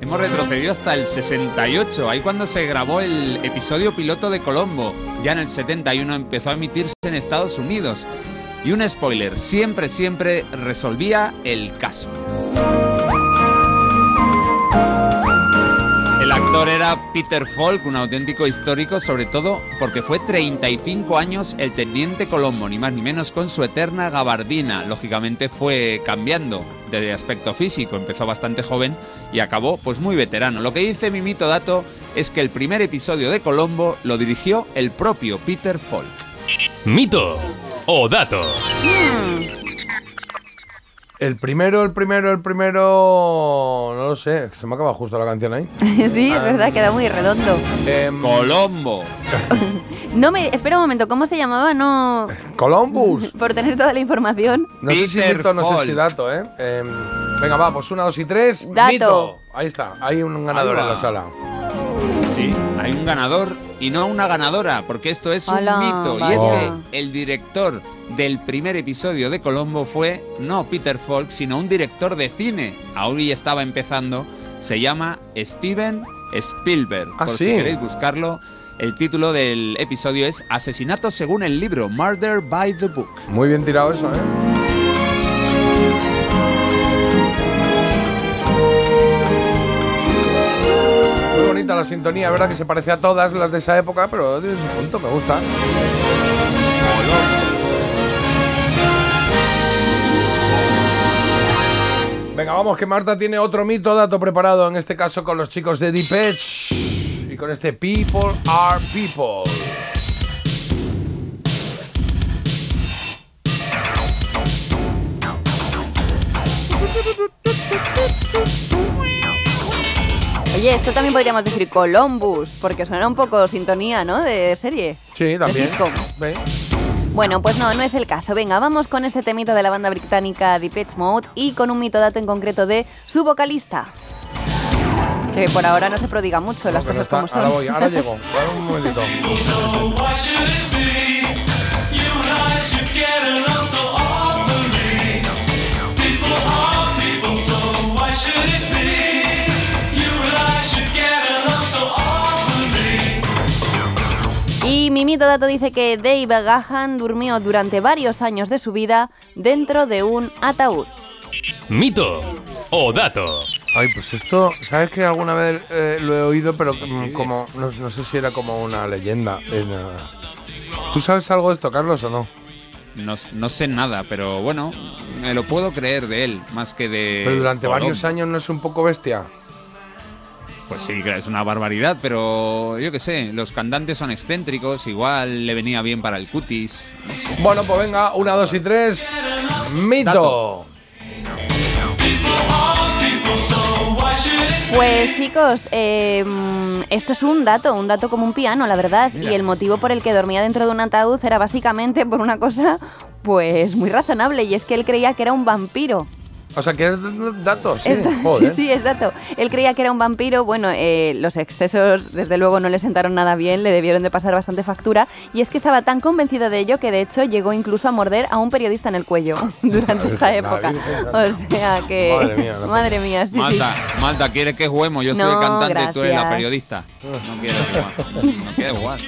hemos retrocedido hasta el 68, ahí cuando se grabó el episodio piloto de Colombo. Ya en el 71 empezó a emitirse en Estados Unidos. Y un spoiler, siempre, siempre resolvía el caso. Actor era Peter Falk, un auténtico histórico, sobre todo porque fue 35 años el teniente Colombo, ni más ni menos con su eterna gabardina. Lógicamente fue cambiando de aspecto físico, empezó bastante joven y acabó pues muy veterano. Lo que dice mi mito dato es que el primer episodio de Colombo lo dirigió el propio Peter Falk. Mito o dato. El primero, el primero, el primero. No lo sé, se me acaba justo la canción ahí. sí, es verdad, queda muy redondo. Em, Colombo. No me. Espera un momento, ¿cómo se llamaba? No. Columbus. Por tener toda la información. No sé si mito, no sé si dato, ¿eh? Em, venga, va, pues una, dos y tres. Dato. Mito. Ahí está, hay un ganador en la sala. Sí, hay un ganador y no una ganadora, porque esto es un mito. Y es que el director del primer episodio de Colombo fue no Peter Falk, sino un director de cine. Aún ya estaba empezando. Se llama Steven Spielberg. Ah, Por sí. si queréis buscarlo. El título del episodio es Asesinato según el libro, Murder by the Book. Muy bien tirado eso, ¿eh? Sintonía, verdad que se parece a todas las de esa época, pero tiene su punto, me gusta. Venga, vamos, que Marta tiene otro mito dato preparado, en este caso con los chicos de Deep y con este People are People. Oye, esto también podríamos decir Columbus, porque suena un poco sintonía, ¿no? De serie. Sí, también. Ve. Bueno, pues no, no es el caso. Venga, vamos con este temita de la banda británica Depeche Mode y con un mito dato en concreto de su vocalista. Que por ahora no se prodiga mucho las No, no cosas como está. son. Ahora voy, ahora llego. Dame un momentito. Y mi mito dato dice que Dave Gahan durmió durante varios años de su vida dentro de un ataúd. Mito o dato. Ay, pues esto, ¿sabes que alguna vez eh, lo he oído, pero mm, como, no, no sé si era como una leyenda. en, eh, ¿Tú sabes algo de esto, Carlos, o no? No, no sé nada, pero bueno, me lo puedo creer de él, más que de. Pero durante varios años no es un poco bestia. Pues sí, es una barbaridad, pero yo qué sé, los cantantes son excéntricos, igual le venía bien para el cutis. Bueno, pues venga, una, dos y tres. Mito. Pues chicos, eh, mm, esto es un dato, un dato como un piano, la verdad. Mira. Y el motivo por el que dormía dentro de un ataúd era básicamente por una cosa, pues muy razonable, y es que él creía que era un vampiro. O sea, que es datos, sí. Es da- Joder. sí, sí, es dato. Él creía que era un vampiro. Bueno, eh, los excesos, desde luego, no le sentaron nada bien, le debieron de pasar bastante factura. Y es que estaba tan convencido de ello que, de hecho, llegó incluso a morder a un periodista en el cuello durante esta época. O sea que. Madre mía. Madre mía, sí, sí. Malta, Malta, ¿quieres que juguemos? Yo soy el No, cantante y tú eres la gracias. periodista. No quiero jugar. No quiero jugar.